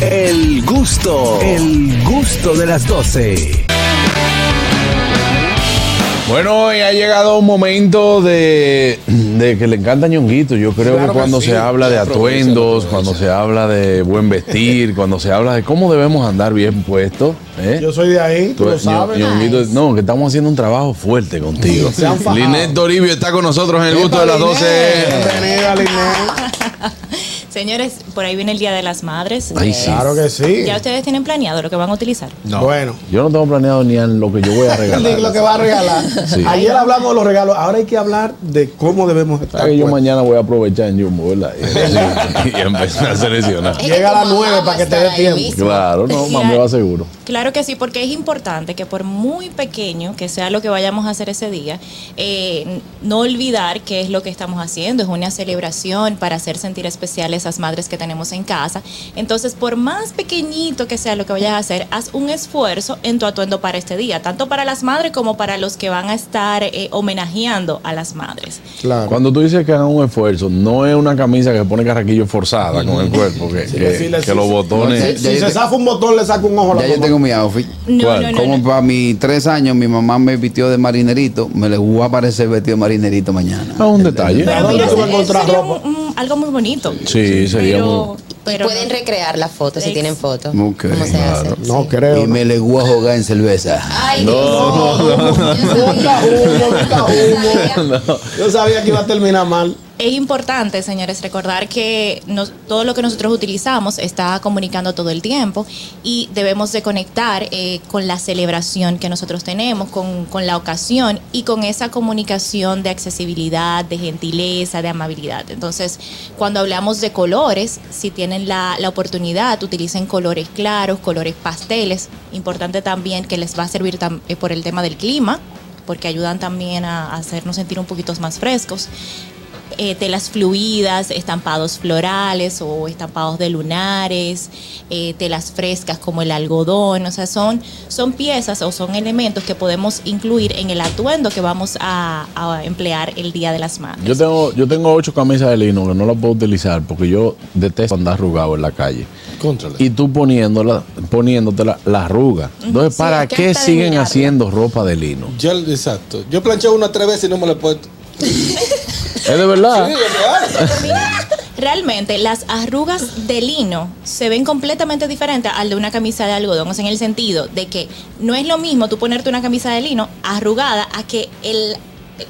El gusto, el gusto de las 12. Bueno, hoy ha llegado un momento de, de que le encanta ñonguito. Yo creo Claro que que cuando sí. se habla de atuendos, cuando se habla de buen vestir, cuando se habla de cómo debemos andar bien puestos. ¿eh? Yo soy de ahí, tú Tú- lo sabes. Ño- Ñonguito, no, que estamos haciendo un trabajo fuerte contigo. Linet Toribio está con nosotros en el gusto de las 12. Bienvenida, Linet. Señores, por ahí viene el Día de las Madres. Ay, Eh, sí. Claro que sí. Ya ustedes tienen planeado lo que van a utilizar. Bueno. Yo no tengo planeado ni en lo que yo voy a regalar. lo que va a regalar. Sí. Ayer hablamos de los regalos, ahora hay que hablar de cómo debemos estar. ¿Sabes que yo mañana voy a aprovechar en Jumbo, ¿verdad? Y, y empezar a seleccionar. Llega a las nueve para que te dé tiempo. mismo. Claro, no, más me va seguro. Claro que sí, porque es importante que por muy pequeño que sea lo que vayamos a hacer ese día, eh, no olvidar qué es lo que estamos haciendo. Es una celebración para hacer sentir especial a esas madres que tenemos en casa. Entonces, por más pequeñito que sea lo que vayas a hacer, haz un esfuerzo en tu atuendo para este día, tanto para las madres como para los que van a estar eh, homenajeando a las madres. Claro. Cuando tú dices que hagan un esfuerzo, no es una camisa que pone carraquillo forzada con el cuerpo, que, que- decirle que sí, los sí. botones. Si se zafa un botón, le saca un ojo a la Ya yo tengo mi outfit. No, no, no, Como no. para mis tres años, mi mamá me vistió de marinerito. Me le voy a aparecer vestido de marinerito mañana. Ah, un detalle. ¿A Pero dónde mira, tú vas a eso encontrar sería ropa? un- un- algo muy bonito. Sí, sería pero, muy- pero Pueden no. recrear las fotos si tienen fotos. Ok, ¿Cómo se claro. hace? No Sí. creo. Y me le voy a jugar en cerveza. Ay, No, Dios mío. Yo Nunca sabía. humo, nunca Yo humo. sabía. Yo sabía que iba a terminar mal. Es importante, señores, recordar que todo lo que nosotros utilizamos está comunicando todo el tiempo y debemos de conectar eh, con la celebración que nosotros tenemos, con, la ocasión y con esa comunicación de accesibilidad, de gentileza, de amabilidad. Entonces, cuando hablamos de colores, si tienen la, la oportunidad, utilicen colores claros, colores pasteles. Importante también que les va a servir eh, por el tema del clima porque ayudan también a hacernos sentir un poquito más frescos eh, telas fluidas, estampados florales o estampados de lunares, eh, telas frescas como el algodón, o sea, son, son piezas o son elementos que podemos incluir en el atuendo que vamos a, a emplear el Día de las Madres. Yo tengo, yo tengo ocho camisas de lino que no las puedo utilizar porque yo detesto andar arrugado en la calle. Contrale. Y tú poniéndola, poniéndote la, la arruga. Entonces, Sí, ¿para qué siguen haciendo ropa de lino? Yo, exacto. Yo planché una tres veces y no me la he puesto. ¿Es de verdad? Sí, es real. Realmente las arrugas de lino se ven completamente diferentes al de una camisa de algodón, o sea, en el sentido de que no es lo mismo tú ponerte una camisa de lino arrugada a que el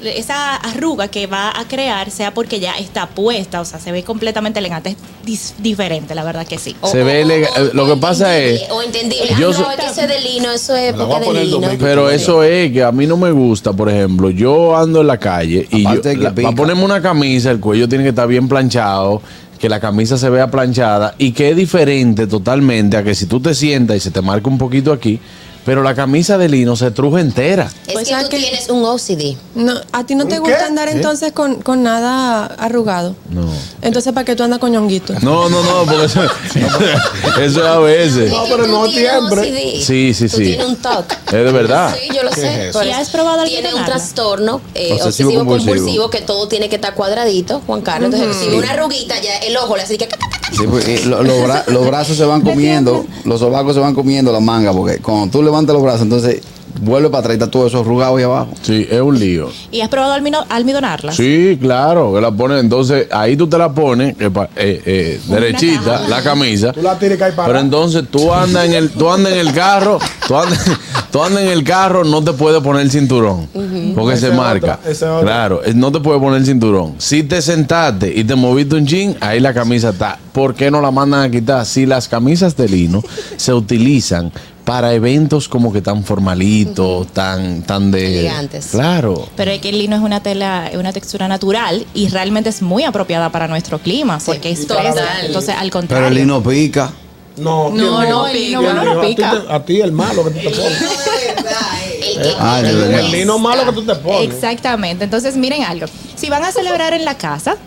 esa arruga que va a crear sea porque ya está puesta, o sea, se ve completamente elegante, diferente, la verdad que sí. Se ve elega- eh, lo que pasa es- O entendible. Yo ah, no, es que eso es de lino, eso es Me la voy a porque poner de lino. domingo. Pero eso es que a mí no me gusta, por ejemplo, yo ando en la calle y yo, la- para ponerme una camisa, el cuello tiene que estar bien planchado, que la camisa se vea planchada y que es diferente totalmente a que si tú te sientas y se te marca un poquito aquí, pero la camisa de lino se truje entera. Es Pues, que ¿sabes tú tienes un OCD. No, ¿A ti no te ¿Un gusta qué? andar entonces con, con nada arrugado? No. Entonces, ¿para qué tú andas con ñonguito? No, no, no, porque eso, eso es a veces. No, pero no siempre. OCD. Sí, sí, Tú sí. tienes un TOC. Es de verdad. Sí, yo lo sé. es has probado Tiene un trastorno eh, Obsesivo obsesivo, compulsivo. compulsivo que todo tiene que estar cuadradito, Juan Carlos. Entonces, si una arruguita, ya el ojo le hace que. Sí, pues, eh, lo- los bra- los brazos se van comiendo, los sobacos se van comiendo la manga, porque cuando tú levantas los brazos, entonces vuelve para atrás y está todo eso arrugado ahí abajo. Sí, es un lío. ¿Y has probado almidonarla? Sí, claro, que la pones, entonces ahí tú te la pones, que pa- eh, eh, derechita, la camisa. Tú la tienes que ir para Pero entonces tú andas en el, tú andas en el carro, tú andas, tú andas en el carro, no te puedes poner el cinturón, porque Ese se es marca. otro, ese es otro. Claro, eh, no te puedes poner el cinturón. Si te sentaste y te moviste un chin, ahí la camisa está. ¿Por qué no la mandan a quitar? Si las camisas de lino se utilizan para eventos como que tan formalitos, tan, tan de. Elegantes. Claro. Pero es que el lino es una tela, es una textura natural y realmente es muy apropiada para nuestro clima, porque es total. Entonces, al Pero contrario. el lino pica. No, No, ¿quién no, el lino ¿Quién malo no pica. A ti el malo que tú te pones. El que Ah, el lino malo que tú te pones. Exactamente. Entonces, miren algo. Si van a celebrar en la casa,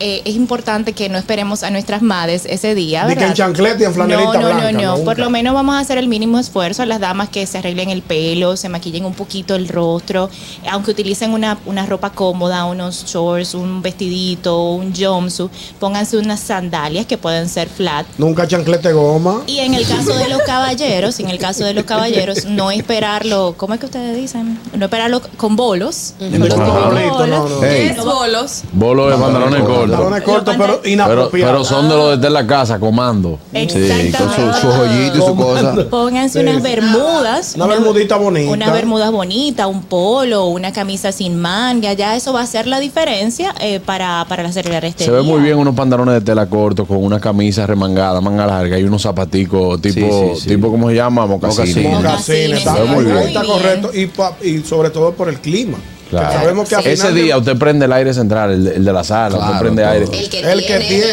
eh, es importante que no esperemos a nuestras madres ese día, Ni que ¿verdad? en chancleta y en flanelita no, no, blanca, No, no, no, Por lo menos vamos a hacer el mínimo esfuerzo a las damas que se arreglen el pelo, se maquillen un poquito el rostro, aunque utilicen una, una ropa cómoda, unos shorts, un vestidito, un jumpsuit, pónganse unas sandalias que pueden ser flat. Nunca chanclete goma. Y en el caso de los caballeros, en el caso de los caballeros, no esperarlo, ¿cómo es que ustedes dicen? No esperarlo con bolos. Con bolito, no, no. Ey. Es bolos. Bolo de pantalones cortos. Pantalones cortos, pero Pero, inapropiados. pero son de los de estar en la casa, comando. Sí, con Exactamente. su, su joyito y su cosa. Pónganse Sí, unas bermudas. Una bermudita bonita. Una bermuda bonita, un polo, una camisa sin manga. Ya eso va a hacer la diferencia eh, para, para celebrar este Se ve muy bien unos pantalones de tela corto con una camisa remangada, manga larga y unos zapaticos tipo, Sí, sí, sí. tipo ¿cómo se llama? Mocasines. Mocasines. Mocasines, está, ve muy ahí bien. está correcto. Y, pa- y sobre todo por el clima. Claro. Que sabemos que al Ese día usted prende el aire central, el, de- el de la sala, usted prende todo. aire. El que El que tiene, el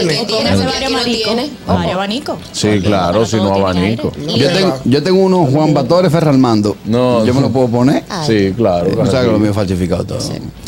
tiene. que tiene, no. Sí, claro, si no tiene abanico. Yo tengo, yo tengo uno Juan Batore Ferrarmando. No. Yo me lo puedo poner. Sí, claro. O sea que lo mío es falsificado todo.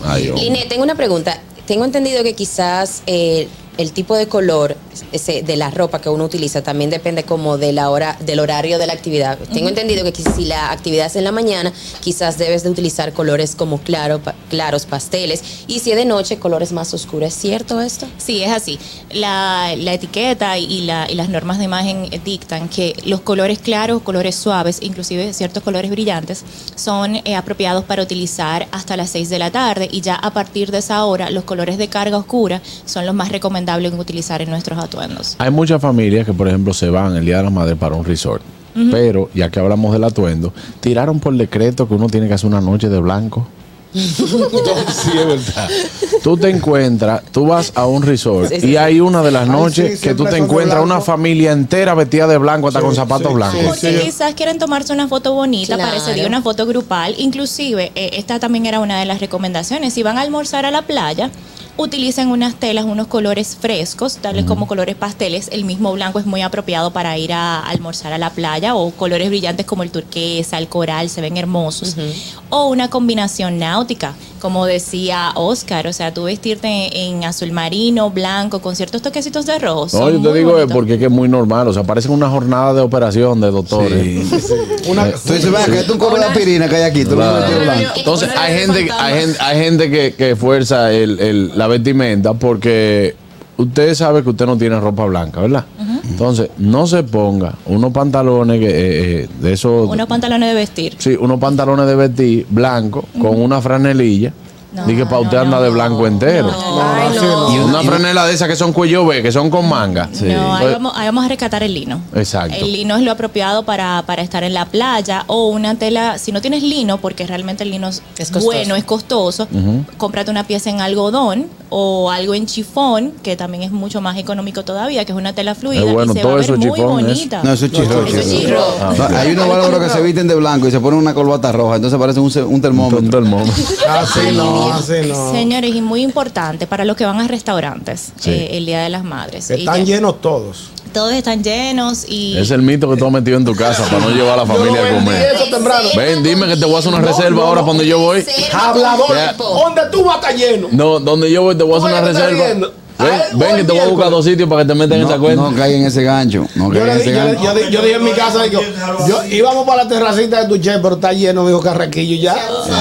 Ay, oh. Linet, tengo una pregunta. Tengo entendido que quizás eh, el tipo de color ese, de la ropa que uno utiliza también depende como de la hora, del horario de la actividad. Tengo entendido que si la actividad es en la mañana, quizás debes de utilizar colores como claro, pa- claros, pasteles, y si es de noche, colores más oscuros. ¿Es cierto esto? Sí, es así. La, la etiqueta y, la- y las normas de imagen dictan que los colores claros, colores suaves, inclusive ciertos colores brillantes, son eh, apropiados para utilizar hasta las 6 de la tarde y ya a partir de esa hora los colores de carga oscura son los más recomendables en utilizar en nuestros atuendos. Hay muchas familias que, por ejemplo, se van el Día de la Madre para un resort. Pero, ya que hablamos del atuendo, tiraron por decreto que uno tiene que hacer una noche de blanco. sí, es verdad. Tú te encuentras, tú vas a un resort Sí, sí, y hay una de las Ay, noches sí, que tú te encuentras una familia entera vestida de blanco, hasta Sí, con zapatos sí, blancos. sí, Porque sí. quizás quieren tomarse una foto bonita para ese día, Claro. una foto grupal. Inclusive, eh, esta también era una de las recomendaciones. Si van a almorzar a la playa, utilicen unas telas, unos colores frescos, tales como colores pasteles. El mismo blanco es muy apropiado para ir a almorzar a la playa o colores brillantes como el turquesa, el coral, se ven hermosos. O una combinación náutica, como decía Oscar, o sea, tú vestirte en azul marino, blanco, con ciertos toquecitos de rojo. No, yo te digo es bonitos. porque es que es muy normal. O sea, parece una jornada de operación de doctores. Una, Tú dices, vea, que es un de aspirina que hay aquí. Tú Claro. blanco. Entonces hay gente, hay gente, hay gente que, que fuerza el, el- la vestimenta porque usted sabe que usted no tiene ropa blanca, ¿verdad? Entonces no se ponga unos pantalones que, eh, eh, de esos, Unos pantalones de vestir. sí, unos pantalones de vestir blancos con una franelilla. No, Dije para usted no, anda no, de blanco entero. no, así no. Y una franela de esas que son cuello B, que son con manga. No, ahí Pues- vamos, ahí vamos a rescatar el lino. Exacto. El lino es lo apropiado para, para estar en la playa o una tela, si no tienes lino, porque realmente el lino es, Es costoso. bueno, es costoso, cómprate una pieza en algodón o algo en chifón, que también es mucho más económico todavía, que es una tela fluida Es bueno, y se todo va a ver eso muy chifón es. bonita. No, eso es chirro. Eso es chirro. chirro. No, Hay unos bárbaros que se visten de blanco y se ponen una corbata roja, entonces parece un, un Un termómetro. termómetro. Así no, así no. Señores, y muy importante para los que van a restaurantes Sí. eh, el Día de las Madres. Y Están ya- llenos todos. todos están llenos y Es el mito que tú has metido en tu casa para no llevar a la familia a comer. Eso temprano. Ven, dime que te voy a hacer una No, reserva no, ahora no. para donde yo voy. Hablador. Ya. ¿Dónde tú vas a estar lleno? No, donde yo voy te voy a hacer una reserva. Ven, Ay, ven que te voy a buscar dos sitios para que te metan en esa cuenta. no caigan en ese gancho. No Yo, le, ese yo, gancho. yo, le- yo dije en mi casa, digo, yo íbamos para la terracita de tu chef, pero está lleno, dijo Carraquillo ya.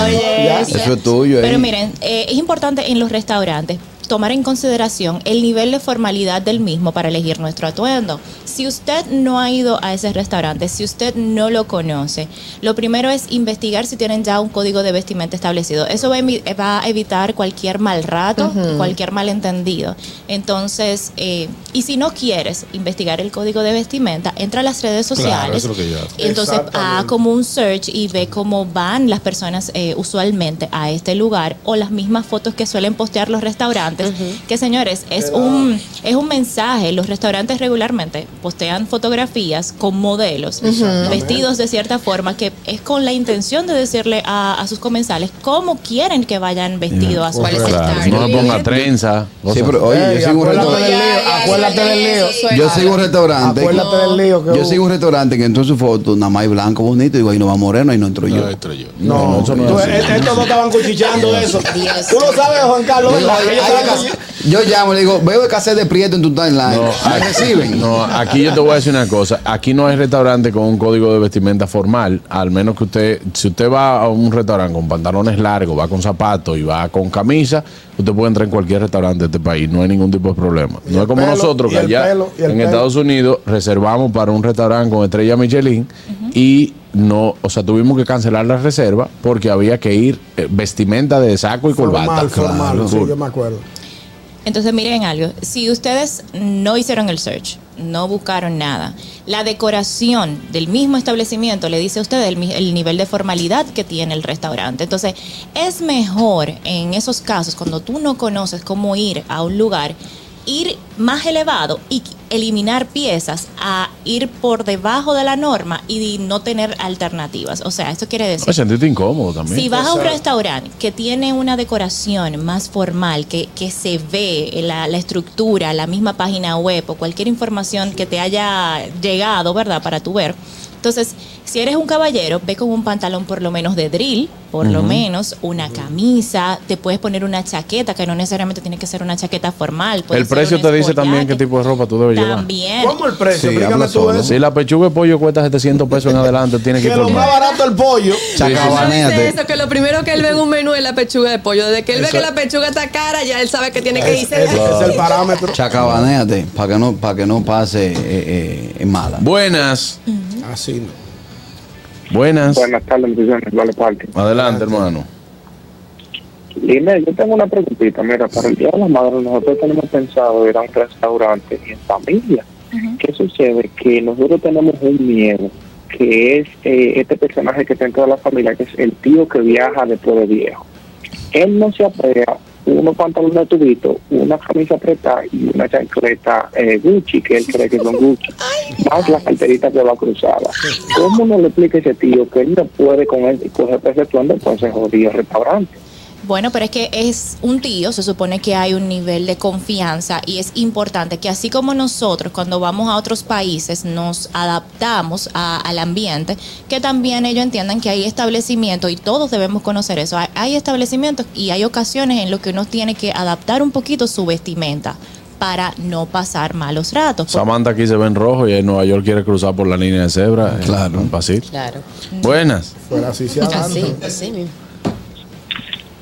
Oye, Ya. Eso es tuyo. Pero eh. miren, eh, es importante en los restaurantes tomar en consideración el nivel de formalidad del mismo para elegir nuestro atuendo. Si usted no ha ido a ese restaurante, si usted no lo conoce, lo primero es investigar si tienen ya un código de vestimenta establecido. Eso va a, emi- va a evitar cualquier mal rato, cualquier malentendido. Entonces, eh, y si no quieres investigar el código de vestimenta, entra a las redes Claro, sociales. eso es lo que yo hago. y entonces, haz como un search y ve cómo van las personas eh, usualmente a este lugar o las mismas fotos que suelen postear los restaurantes. Que señores, es un, es un mensaje. Los restaurantes regularmente postean fotografías con modelos vestidos de cierta forma que es con la intención de decirle a, a sus comensales cómo quieren que vayan vestidos a su ¿Cuál es el no le ponga trenza. Sí, cosas. pero oye, Ey, yo sigo un acuérdate restaurante. del lío, acuérdate del lío. Yo sigo un restaurante. Acuérdate del lío que Yo sigo un restaurante que entró en su foto, nada más hay blanco bonito, y digo, ahí no va moreno, ahí no entro yo. No, entro yo. No, eso no así. e- estos dos estaban cuchicheando eso. Tú lo sabes, Juan Carlos, Ellos estaban yo llamo y le digo, veo escasez de prieto en tu timeline. No, ¿Me aquí- reciben? No, aquí yo te voy a decir una cosa. Aquí no hay restaurante con un código de vestimenta formal. Al menos que usted, si usted va a un restaurante con pantalones largos, va con zapatos y va con camisa, usted puede entrar en cualquier restaurante de este país. No hay ningún tipo de problema. No es como pelo, nosotros que el allá pelo, el en pelo. Estados Unidos reservamos para un restaurante con estrella Michelin y no, o sea, tuvimos que cancelar la reserva porque había que ir eh, vestimenta de saco y corbata. Formal, formal, Claro. sí, yo me acuerdo. Entonces miren algo, si ustedes no hicieron el search, no buscaron nada, la decoración del mismo establecimiento le dice a ustedes el, el nivel de formalidad que tiene el restaurante. Entonces es mejor en esos casos, cuando tú no conoces cómo ir a un lugar, ir más elevado y eliminar piezas a ir por debajo de la norma y no tener alternativas. O sea, esto quiere decir... Sentirte incómodo también. Si vas a un restaurante que tiene una decoración más formal, que, que se ve la, la estructura, la misma página web o cualquier información que te haya llegado, ¿verdad? Para tu ver. Entonces, si eres un caballero, ve con un pantalón por lo menos de drill, por lo menos una camisa, te puedes poner una chaqueta, que no necesariamente tiene que ser una chaqueta formal. puede El precio te dice también qué tipo de ropa tú debes llevar. También. ¿Cómo el precio? Sí, Explícame habla tú eso. Si la pechuga de pollo cuesta 700 pesos en adelante, tiene que Que lo más barato el pollo. Eso, que lo primero que él ve en un menú es la pechuga de pollo. Desde que él ve que la pechuga está cara, ya él sabe que tiene que Es, irse. es- es el parámetro. Chacabanéate, para que no, para que no pase eh, eh, en mala. Buenas, Así no. Buenas. Buenas tardes, vale parque. Adelante, hermano. Lina, yo tengo una preguntita. Mira, para el Día de la Madre nosotros tenemos pensado ir a un restaurante en familia. ¿Qué sucede? Que nosotros tenemos un miedo, que es eh, este personaje que está en toda la familia, que es el tío que viaja después de viejo. Él no se apea unos pantalones de tubito, una camisa apretada y una chancleta eh, Gucci, que él cree que son Gucci, más la carterita que va cruzada. ¿Cómo no le explica a ese tío que él no puede con él coger ese entonces jodido restaurante? Bueno, pero es que es un tío, se supone que hay un nivel de confianza y es importante que así como nosotros cuando vamos a otros países nos adaptamos a- al ambiente, que también ellos entiendan que hay establecimientos y todos debemos conocer eso. Hay, hay establecimientos y hay ocasiones en los que uno tiene que adaptar un poquito su vestimenta para no pasar malos ratos. Samantha aquí se ve en rojo y en Nueva York quiere cruzar por la línea de cebra. Claro. Un pasito. Claro. Buenas. Fuera así se Así, así mismo.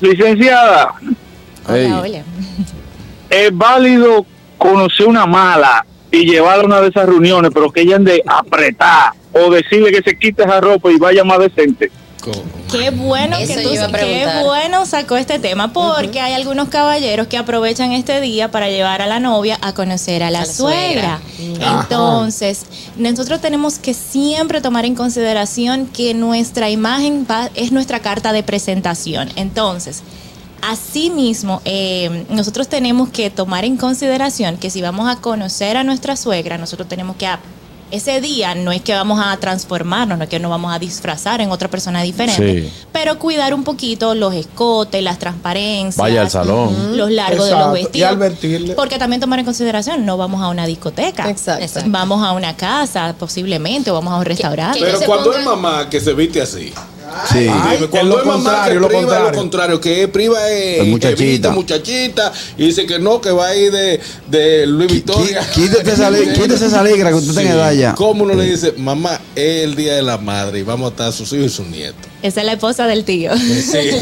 Licenciada, Hola, hola. es válido conocer una mala y llevarla a una de esas reuniones, pero que ella ande apretar o decirle que se quite esa ropa y vaya más decente. Qué bueno Eso que tú, qué bueno sacó este tema porque hay algunos caballeros que aprovechan este día para llevar a la novia a conocer a la, A la suegra. suegra. Entonces, nosotros tenemos que siempre tomar en consideración que nuestra imagen va- es nuestra carta de presentación. Entonces, Asimismo, eh, nosotros tenemos que tomar en consideración que si vamos a conocer a nuestra suegra, nosotros tenemos que ese día no es que vamos a transformarnos, no es que nos vamos a disfrazar en otra persona diferente, Sí. pero cuidar un poquito los escotes, las transparencias, Vaya al salón. los largos Exacto, de y los vestidos. advertirle. Porque también tomar en consideración, no vamos a una discoteca. Exacto. Vamos a una casa, posiblemente, o vamos a un restaurante. que Pero cuando es mamá que se viste así. Sí. Ay, cuando lo es mamá que contrario, lo priva es contrario. lo contrario, que priva es Es muchachita. evita muchachita y dice que no, que va a ir de, de Luis Victoria. Quí- quítate esa quítese esa ligra que usted tenga edad ya. ¿Cómo uno le dice, mamá, es el día de la madre y vamos a estar sus hijos y sus nietos? Esa es la esposa del tío. Sí.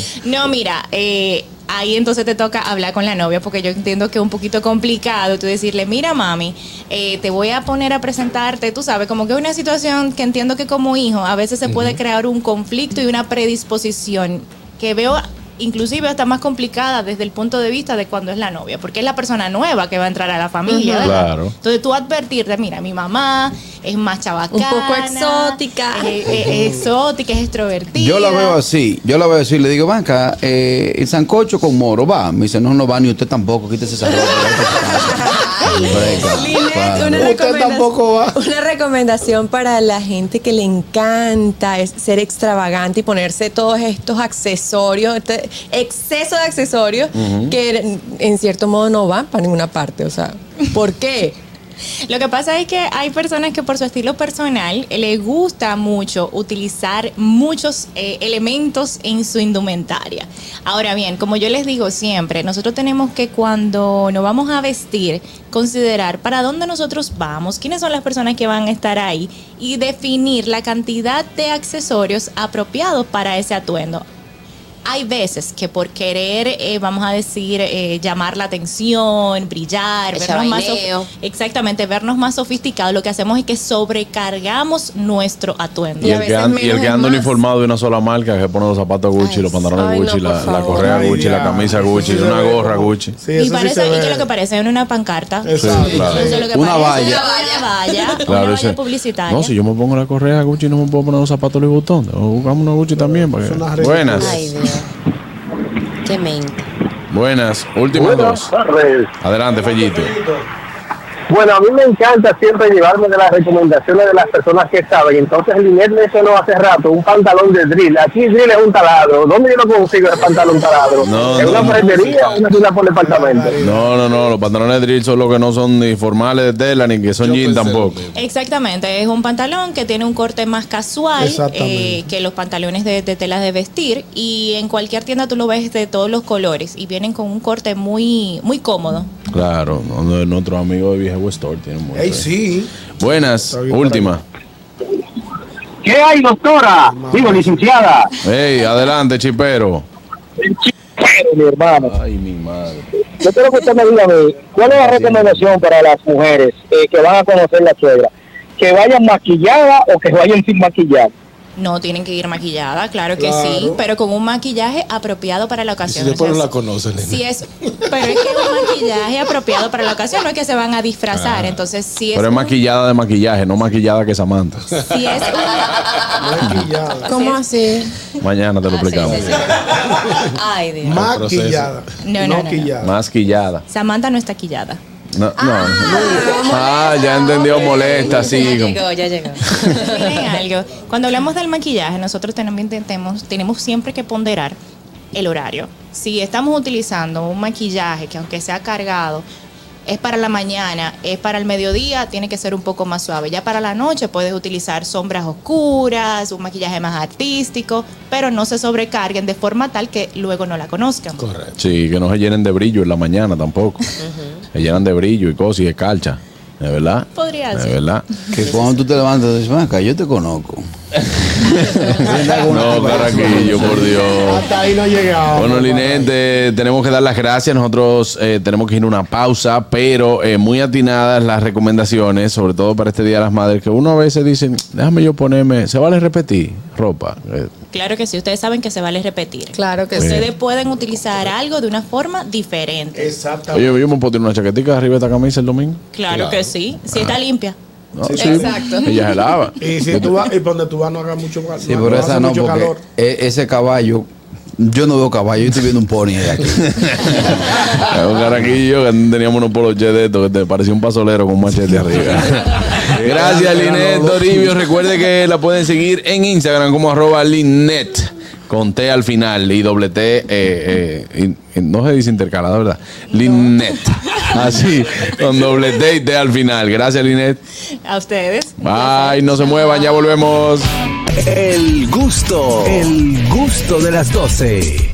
No, mira, eh, ahí entonces te toca hablar con la novia porque yo entiendo que es un poquito complicado tú decirle, mira mami, eh, te voy a poner a presentarte, tú sabes, como que es una situación que entiendo que como hijo a veces se puede crear un conflicto y una predisposición que veo inclusive hasta más complicada desde el punto de vista de cuando es la novia, porque es la persona nueva que va a entrar a la familia. Claro. Entonces tú advertirte, mira, mi mamá es más chabacana. Un poco exótica. Es, es- es exótica, es extrovertida. Yo la veo así, yo la veo así, le digo, banca, eh, el sancocho con moro, va. Me dice, no, no va, ni usted tampoco, quítese esa ropa. Vete a su casa". Breca, Linet, una, Usted recomendación- tampoco va. una recomendación para la gente que le encanta es ser extravagante y ponerse todos estos accesorios, este exceso de accesorios que en- en cierto modo no van para ninguna parte. O sea, ¿por qué? Lo que pasa es que hay personas que por su estilo personal les gusta mucho utilizar muchos eh, elementos en su indumentaria. Ahora bien, como yo les digo siempre, nosotros tenemos que cuando nos vamos a vestir, considerar para dónde nosotros vamos, quiénes son las personas que van a estar ahí y definir la cantidad de accesorios apropiados para ese atuendo hay veces que por querer, eh, vamos a decir, eh, llamar la atención, brillar, El vernos más, exactamente, vernos más sofisticados, lo que hacemos es que sobrecargamos nuestro atuendo. Y a el, que y el que es anda uniformado de una sola marca, que pone los zapatos Gucci, Ay, los pantalones ay, Gucci, no, la, correa Ay, Gucci, la camisa Gucci, sí una gorra Gucci. Sí, y sí parece, ¿y es lo que parece? En una pancarta. Exacto. Sí, claro. Eso es lo que Una parece. valla. Una valla. Claro, una ese- valla publicitaria. No, si yo me pongo la correa Gucci, no me puedo poner los zapatos Louis Vuitton. Buscamos una Gucci también. para que- Es. Buenas, Ay, Dios. Buenas, últimas dos. tardes. Adelante, Fellito. Bueno, a mí me encanta siempre llevarme de las recomendaciones de las personas que saben. Entonces, Linet mencionó hace rato un pantalón de drill. Aquí drill es un taladro. ¿Dónde yo lo consigo el pantalón taladro? No, ¿En no, una no. ferretería o una tienda por departamento? No, no, no, los pantalones de drill son los que no son ni formales de tela ni que son Yo lo tampoco. Exactamente, es un pantalón que tiene un corte más casual eh, que los pantalones de, de telas de vestir y en cualquier tienda tú lo ves de todos los colores y vienen con un corte muy muy cómodo. Claro, no, nuestros amigos de Tienen mucho. Ey, eh. sí. Buenas, última. ¿Qué hay, doctora? Digo, licenciada. Hey, adelante, chipero. Mi hermano. Ay, mi madre. Yo quiero que usted me diga a mí, ¿cuál es la recomendación para las mujeres eh, que van a conocer la suegra? ¿Que vayan maquilladas o que vayan sin maquillar? No tienen que ir maquillada, claro que Claro. sí, pero con un maquillaje apropiado para la Y si ocasión. después O no la conocen, nena. si es, pero es que un maquillaje apropiado para la ocasión, no es que se van a disfrazar, entonces si es, Pero es un- maquillada de maquillaje, no maquillada que Samantha. si es un- Maquillada. ¿Cómo así? Mañana te lo Ah, sí, explicamos. sí, sí. Ay, Dios. Maquillada. No, no, no, no. quillada. Masquillada. Samantha no está quillada. No, no. Ah, ya entendió, molesta, sí. Ya llegó, ya llegó. Miren algo. Cuando hablamos del maquillaje, nosotros también tenemos, tenemos siempre que ponderar el horario. Si estamos utilizando un maquillaje que aunque sea cargado, es para la mañana, es para el mediodía, tiene que ser un poco más suave. Ya para la noche puedes utilizar sombras oscuras, un maquillaje más artístico, pero no se sobrecarguen de forma tal que luego no la conozcan. Correcto. Sí, que no se llenen de brillo en la mañana tampoco. Se llenan de brillo y cosas y de calcha. ¿De verdad? Podría ¿De ser. verdad? Que cuando tú te levantas, dices, "Ven acá, yo te conozco. No, Carraquillo, por Dios. Hasta ahí no llegamos. Bueno, Linet, eh, tenemos que dar las gracias. Nosotros eh, tenemos que ir a una pausa, pero eh, muy atinadas las recomendaciones, sobre todo para este Día de las Madres, que uno a veces dice, déjame yo ponerme, ¿se vale repetir ropa? Claro que sí, ustedes saben que se vale repetir. Claro que sí. Ustedes pueden utilizar algo de una forma diferente. Exactamente. oye, yo me puedo una chaquetica arriba de esta camisa el domingo. Claro, Claro. que sí, si está limpia. No, Sí, sí, exacto. Ella se lava. Y si tú vas, y por donde tú vas no haga mucho calor. Sí, pero esa no, mucho porque calor. e- ese caballo, yo no veo caballo, yo estoy viendo un pony de aquí. Un caraquillo que teníamos unos poloches de estos que te parecía un pasolero con un machete arriba. Gracias, Linet Toribio. Recuerde que la pueden seguir en Instagram como arroba Linet. Con T al final y doble T, eh, eh, y- no se dice intercalada, ¿verdad? Linet. Así, con doble T y T al final. Gracias, Linet. A ustedes. Bye, no se muevan, ya volvemos. El gusto, el gusto de las 12.